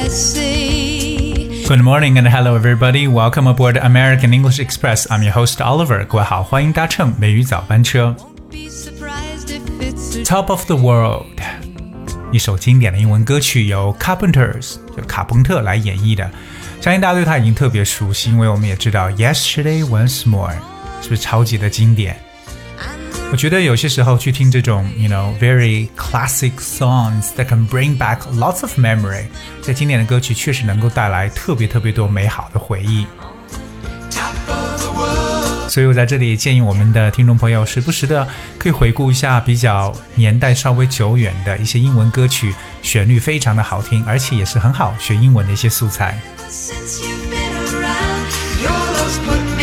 I see. Good morning and hello everybody. Welcome aboard American English Express. I'm your host Oliver. 各位好，欢迎搭乘美语早班车。 Be surprised if it's a Top of the World，一首经典的英文歌曲，由 Carpenters 就卡朋特来演绎的。相信大家对它已经特别熟悉，因为我们也知道 Yesterday Once More 是不是超级的经典？ 我觉得有些时候去听这种，you know very classic songs that can bring back lots of memory，这经典的歌曲确实能够带来特别特别多美好的回忆。所以我在这里建议我们的听众朋友，时不时的可以回顾一下比较年代稍微久远的一些英文歌曲，旋律非常的好听，而且也是很好学英文的一些素材。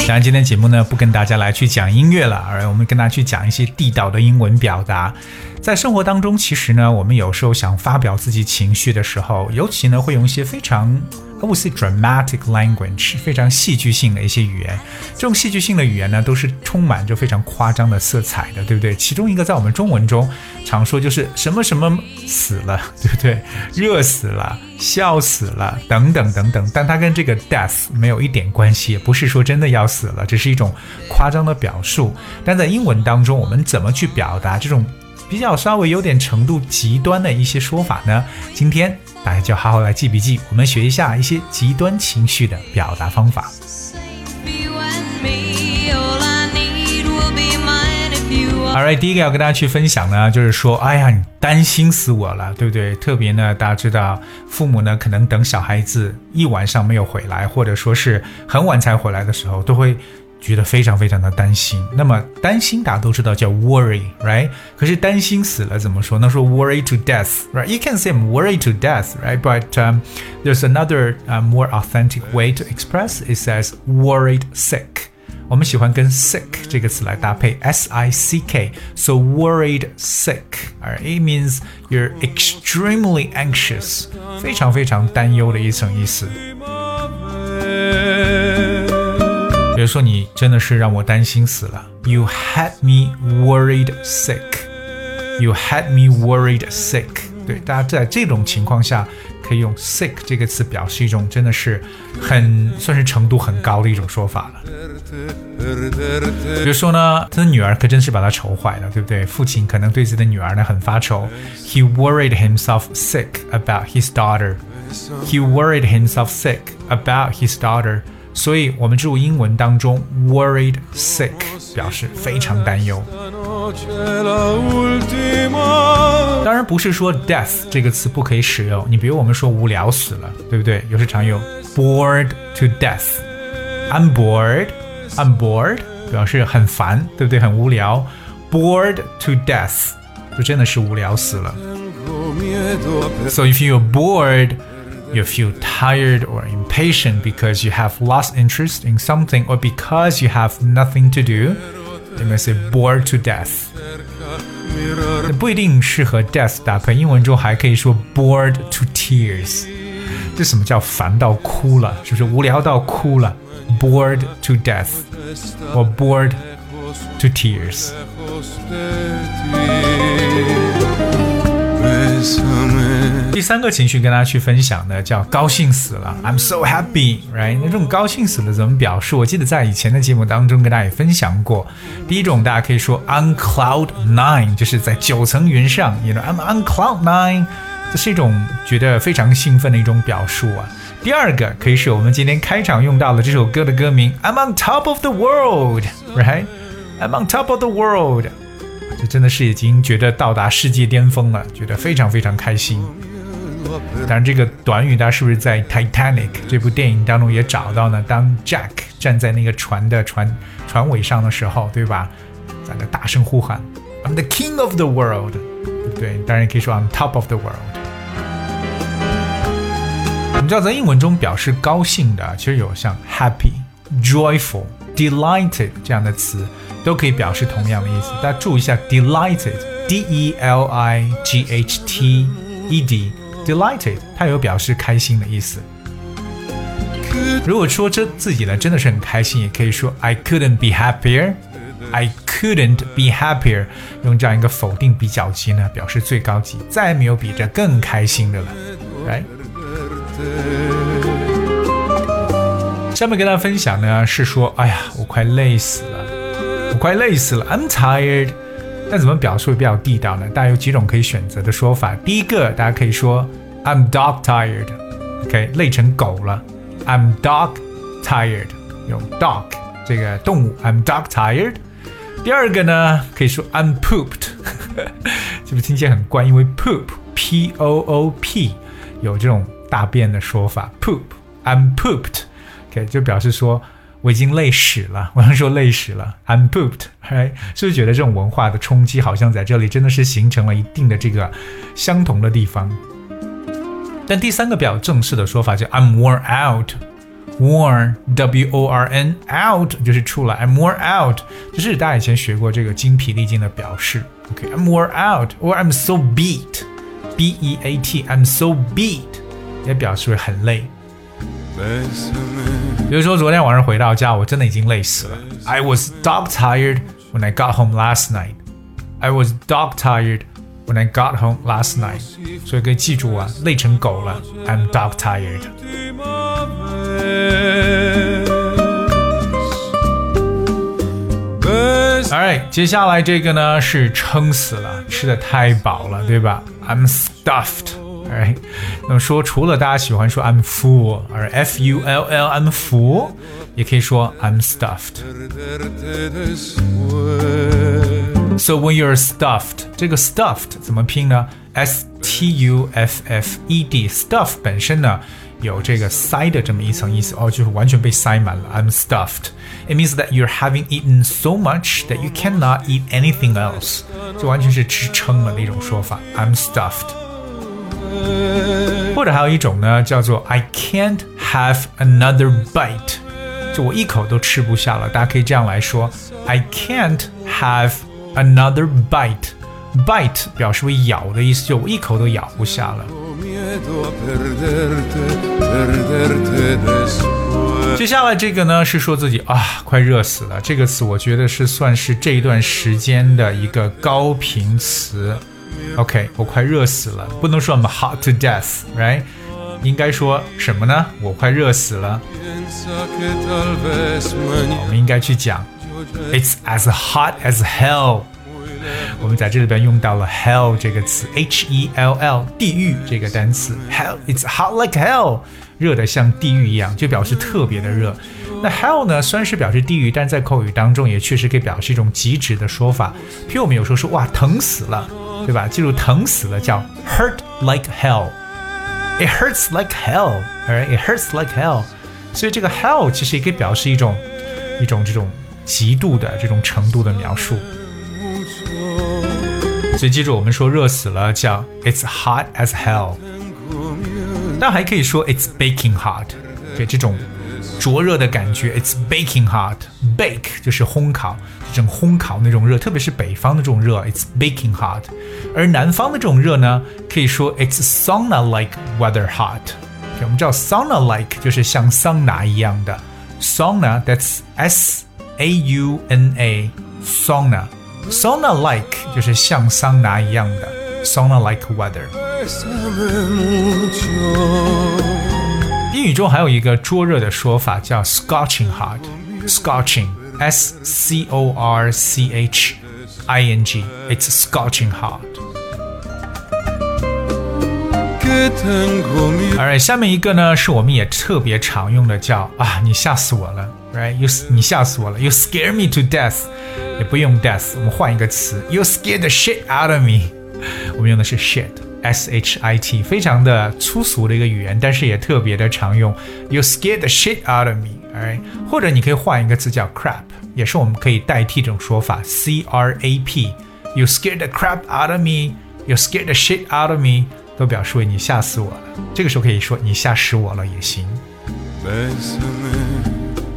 当然，今天节目呢不跟大家来去讲音乐了，而我们跟大家去讲一些地道的英文表达。在生活当中，其实呢，我们有时候想发表自己情绪的时候，尤其呢会用一些非常 I would say dramatic language，非常戏剧性的一些语言。这种戏剧性的语言呢，都是充满着非常夸张的色彩的，对不对？其中一个在我们中文中常说就是什么什么死了，对不对？热死了，笑死了，等等等等。但它跟这个 death 没有一点关系，也不是说真的要死了，只是一种夸张的表述。但在英文当中，我们怎么去表达这种比较稍微有点程度极端的一些说法呢？今天大家就好好来记笔记，我们学一下一些极端情绪的表达方法。All right，第一个要跟大家去分享呢，就是说，哎呀，你担心死我了，对不对？特别呢，大家知道，父母呢可能等小孩子一晚上没有回来，或者说是很晚才回来的时候，都会觉得非常非常的担心。那么担心大家都知道叫 worry，right？可是担心死了怎么说？那说 worry to death，right？You can say I'm worried to death，right？But、um, there's another、uh, more authentic way to express. It says worried sick. 我们喜欢跟 sick 这个词来搭配 s i c k，so worried sick，而 it means you're extremely anxious，非常非常担忧的一层意思。 说，你真的是让我担心死了，You had me worried sick。You had me worried sick。对，大家在这种情况下可以用 sick 这个词表示一种真的是很算是程度很高的一种说法了。比如说呢，他的女儿可真是把他愁坏了，对不对？父亲可能对自己的女儿呢很发愁。He worried himself sick about his daughter. He worried himself sick about his daughter. 所以，我们注入英文当中 worried sick 表示非常担忧。当然不是说 death 这个词不可以使用，你比如我们说无聊死了，对不对？有时常用 bored to death。I'm bored, I'm bored 表示很烦，对不对？很无聊。Bored to death 就真的是无聊死了。So if you're bored, you feel tired or impatient because you have lost interest in something or because you have nothing to do, you may say bored to death. 不一定适合 death 搭配，英文中还可以说 bored to tears。这什么叫烦到哭了？是不是无聊到哭了？bored to death 或 bored to tears。 第三个情绪跟大家去分享的叫高兴死了，I'm so happy，right？那这种高兴死了怎么表示？我记得在以前的节目当中跟大家也分享过。第一种大家可以说 on cloud nine，就是在九层云上，you know I'm on cloud nine，这是一种觉得非常兴奋的一种表述啊。第二个可以是我们今天开场用到的这首歌的歌名 I'm on top of the world，right？I'm on top of the world。这真的是已经觉得到达世界巅峰了，觉得非常非常开心。当然，这个短语大家是不是在《Titanic》这部电影当中也找到呢？当 Jack 站在那个船的船船尾上的时候，对吧？在那大声呼喊：“I'm the king of the world”，对不对？当然也可以说 “I'm top of the world”。我们知道，在英文中表示高兴的，其实有像 happy、joyful、delighted 这样的词，都可以表示同样的意思。大家注意一下，delighted，d e l i g h t e d，delighted，它有表示开心的意思。如果说这自己呢真的是很开心，也可以说 I couldn't be happier。I couldn't be happier，用这样一个否定比较级呢，表示最高级，再没有比这更开心的了，right？下面跟大家分享呢是说，哎呀，我快累死了，快累死了，I'm tired。那怎么表述比较地道呢？大家有几种可以选择的说法。第一个，大家可以说 I'm dog tired，OK，累成狗了，I'm dog tired，用 dog 这个动物，I'm dog tired。第二个呢，可以说 I'm pooped，是不是听起来很怪？因为 poop，p o o p，有这种大便的说法，poop，I'm pooped。OK，就表示说我已经累死了。我要说累死了，I'm pooped，right？是不是觉得这种文化的冲击好像在这里真的是形成了一定的这个相同的地方？但第三个比较正式的说法叫 I'm worn out，worn，w o r n out 就是出来，I'm worn out，就是大家以前学过这个精疲力尽的表示。OK，I'm worn out，or I'm so beat，b e a t，I'm so beat，也表示很累。比如说，昨天晚上回到家，我真的已经累死了。I was dog tired when I got home last night. I was dog tired when I got home last night. 所以可以记住啊，累成狗了。I'm dog tired. Alright，接下来这个呢是撑死了，吃的太饱了，对吧？I'm stuffed. Right，那么说除了大家喜欢说 I'm full，而 F U L L I'm full，也可以说 I'm stuffed。So when you're stuffed，这个 stuffed 怎么拼呢？S T U F F E D，stuff 本身呢有这个塞的这么一层意思哦，就是完全被塞满了。I'm stuffed。It means that you're having eaten so much that you cannot eat anything else，这完全是吃撑了的一种说法。I'm stuffed。 或者还有一种呢，叫做 I can't have another bite，就我一口都吃不下了。大家可以这样来说：I can't have another bite。bite 表示为咬的意思，就我一口都咬不下了。接下来这个呢，是说自己啊，快热死了。这个词我觉得是算是这一段时间的一个高频词。OK，我快热死了，不能说 I'm hot to death，right？应该说什么呢？我快热死了。我们应该去讲，It's as hot as hell。我们在这里边用到了 hell 这个词，H E L L，地狱这个单词，hell，It's hot like hell，热的像地狱一样，就表示特别的热。那 hell 呢，虽然是表示地狱，但在口语当中也确实可以表示一种极致的说法。譬如我们有时候说，哇，疼死了。对吧？记住，疼死了叫 hurt like hell。It hurts like hell, alright? It hurts like hell。所以这个 hell 其实也可以表示一种一种这种极度的这种程度的描述。所以记住，我们说热死了叫 It's hot as hell。但还可以说 It's baking hot。对这种灼热的感觉，It's baking hot。Bake 就是烘烤，这种烘烤那种热，特别是北方的这种热，It's baking hot。而南方的这种热呢，可以说 It's sauna-like weather hot。我们知道 sauna-like 就是像桑拿一样的，sauna，that's S A U N A，sauna。sauna-like 就是像桑拿一样的，sauna-like weather。 英语中还有一个灼热的说法叫 scorching hot，scorching，S C O R C H I N G，it's scorching hot。Alright，下面一个呢是我们也特别常用的，叫啊，你吓死我了，right？You 你吓死我了，You scare me to death，也不用 death，我们换一个词，You scare the shit out of me，我们用的是 shit。S H I T，非常的粗俗的一个语言，但是也特别的常用。You scared the shit out of me，right？或者你可以换一个词叫 crap，也是我们可以代替这种说法。C R A P。You scared the crap out of me，You scared the shit out of me，都表示为你吓死我了。这个时候可以说你吓死我了也行。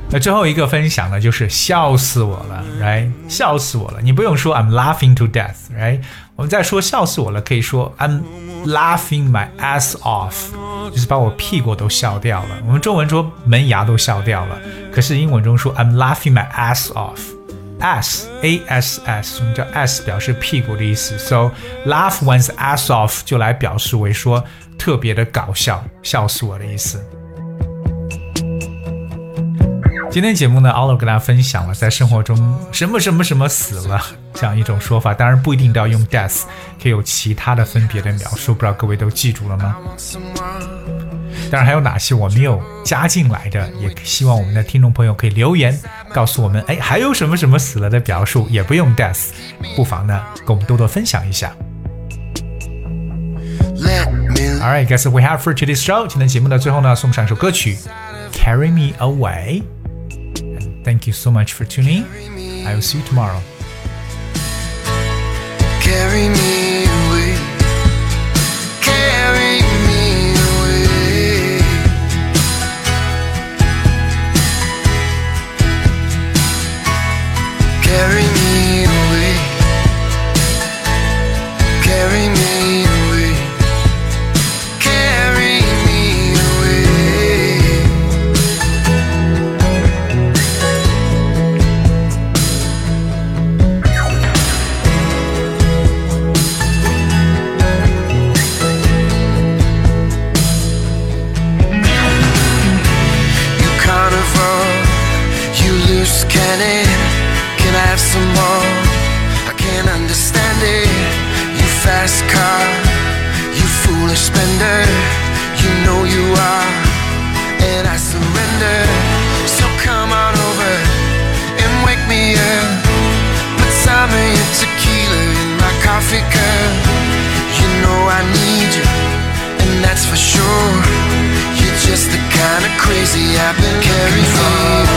那最后一个分享呢，就是笑死我了，right？笑死我了，你不用说 I'm laughing to death，right？我们再说笑死我了，可以说 I'm laughing my ass off，就是把我屁股都笑掉了。我们中文说门牙都笑掉了，可是英文中说 I'm laughing my ass off。ass a s s，我们叫 ass 表示屁股的意思，so laugh one's ass off 就来表示为说特别的搞笑，笑死我的意思。今天节目呢，奥罗跟大家分享了在生活中什么什么什么死了这样一种说法，当然不一定都要用 death，可以有其他的分别的描述，不知道各位都记住了吗？当然还有哪些我没有加进来的，也希望我们的听众朋友可以留言告诉我们，哎，还有什么什么死了的表述也不用 death，不妨呢跟我们多多分享一下。Alright, guess we have for today's show。今天节目的最后呢，送上一首歌曲《Carry Me Away》。Thank you so much for tuning. I will see you tomorrow. Loose cannon. Can I have some more? I can't understand it. You fast car, you foolish spender. You know you are, and I surrender. So come on over and wake me up. Put some of your tequila in my coffee cup. You know I need you, and that's for sure. You're just the kind of crazy I've been carrying me